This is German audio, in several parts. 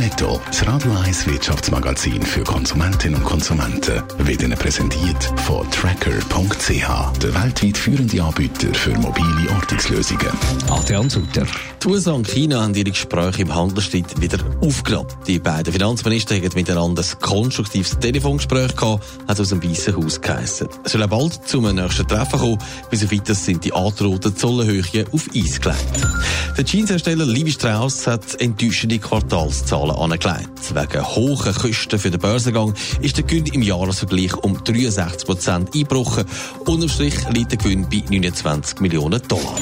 Netto, das Radio 1 Wirtschaftsmagazin für Konsumentinnen und Konsumenten, wird Ihnen präsentiert von Tracker.ch, der weltweit führende Anbieter für mobile Ortungslösungen. Adrian Sutter. Die USA und China haben ihre Gespräche im Handelsstreit wieder aufgenommen. Die beiden Finanzminister haben miteinander ein konstruktives Telefongespräch gehabt, hat aus dem Weißen Haus geheissen. Es soll bald zum nächsten Treffen kommen, bis auf weiteres sind die angedrohten Zollenhöhe auf Eis gelegt. Der Jeanshersteller Levi Strauss hat enttäuschende Quartalszahlen angelegt. Wegen hohen Kosten für den Börsengang ist der Gewinn im Jahresvergleich um 63 Prozent eingebrochen. Unterm Strich liegt der Gewinn bei 29 Millionen Dollar.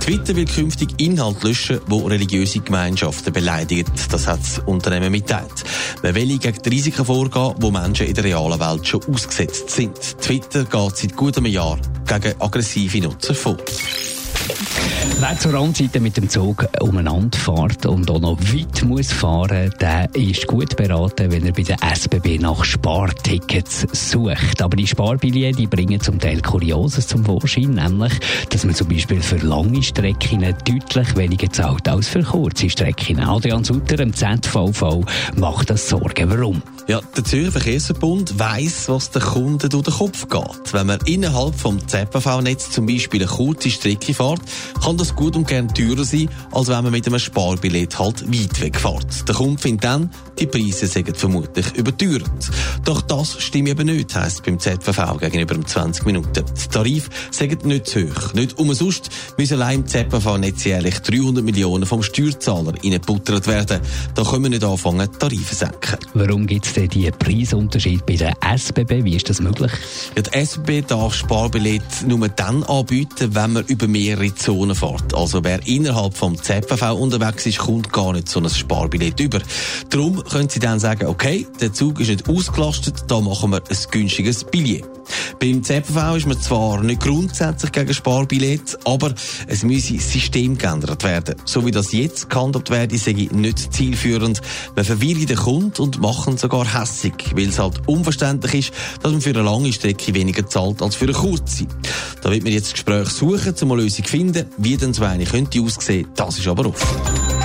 Twitter will künftig Inhalt löschen, wo religiöse Gemeinschaften beleidigen. Das hat das Unternehmen mitteilt. Man will gegen die Risiken vorgehen, wo Menschen in der realen Welt schon ausgesetzt sind. Twitter geht seit gut einem Jahr gegen aggressive Nutzer vor. Wer zur Randseite mit dem Zug umeinander fährt und auch noch weit muss fahren, der ist gut beraten, wenn er bei der SBB nach Spartickets sucht. Aber die Sparbillette die bringen zum Teil Kurioses zum Vorschein, nämlich, dass man zum Beispiel für lange Strecken deutlich weniger zahlt als für kurze Strecken. Adrian Sutter, im ZVV, macht das Sorgen. Warum? Ja, der Zürcher Verkehrsverbund weiss, was den Kunden durch den Kopf geht. Wenn man innerhalb vom ZPV-Netz zum Beispiel eine kurze Strecke fährt, kann das gut und gern teurer sein, als wenn man mit einem Sparbillett halt weit wegfährt. Der Kunde findet dann, die Preise sind vermutlich überteuert. Doch das stimmt eben nicht, heisst beim ZVV gegenüber um 20 Minuten. Die Tarife sind nicht zu hoch. Nicht umsonst müssen allein im ZVV-Netz jährlich 300 Millionen vom Steuerzahler reingebuttert werden. Da können wir nicht anfangen, Tarife senken. Warum gibt es denn diesen Preisunterschied bei der SBB? Wie ist das möglich? Ja, die SBB darf Sparbillett nur dann anbieten, wenn man über mehrere Zonen fährt. Also wer innerhalb vom ZVV unterwegs ist, kommt gar nicht so ein Sparbillett über. Darum können Sie dann sagen, okay, der Zug ist nicht ausgelastet, da machen wir ein günstiges Billett. Beim ZVV ist man zwar nicht grundsätzlich gegen Sparbillett, aber es müsse System geändert werden. So wie das jetzt gehandhabt werde, sei nicht zielführend. Man verwirrt den Kunden und machen sogar hässig, weil es halt unverständlich ist, dass man für eine lange Strecke weniger zahlt als für eine kurze. Da wird man jetzt Gespräch suchen, um eine Lösung zu finden. Wie denn so eine könnte aussehen, das ist aber offen.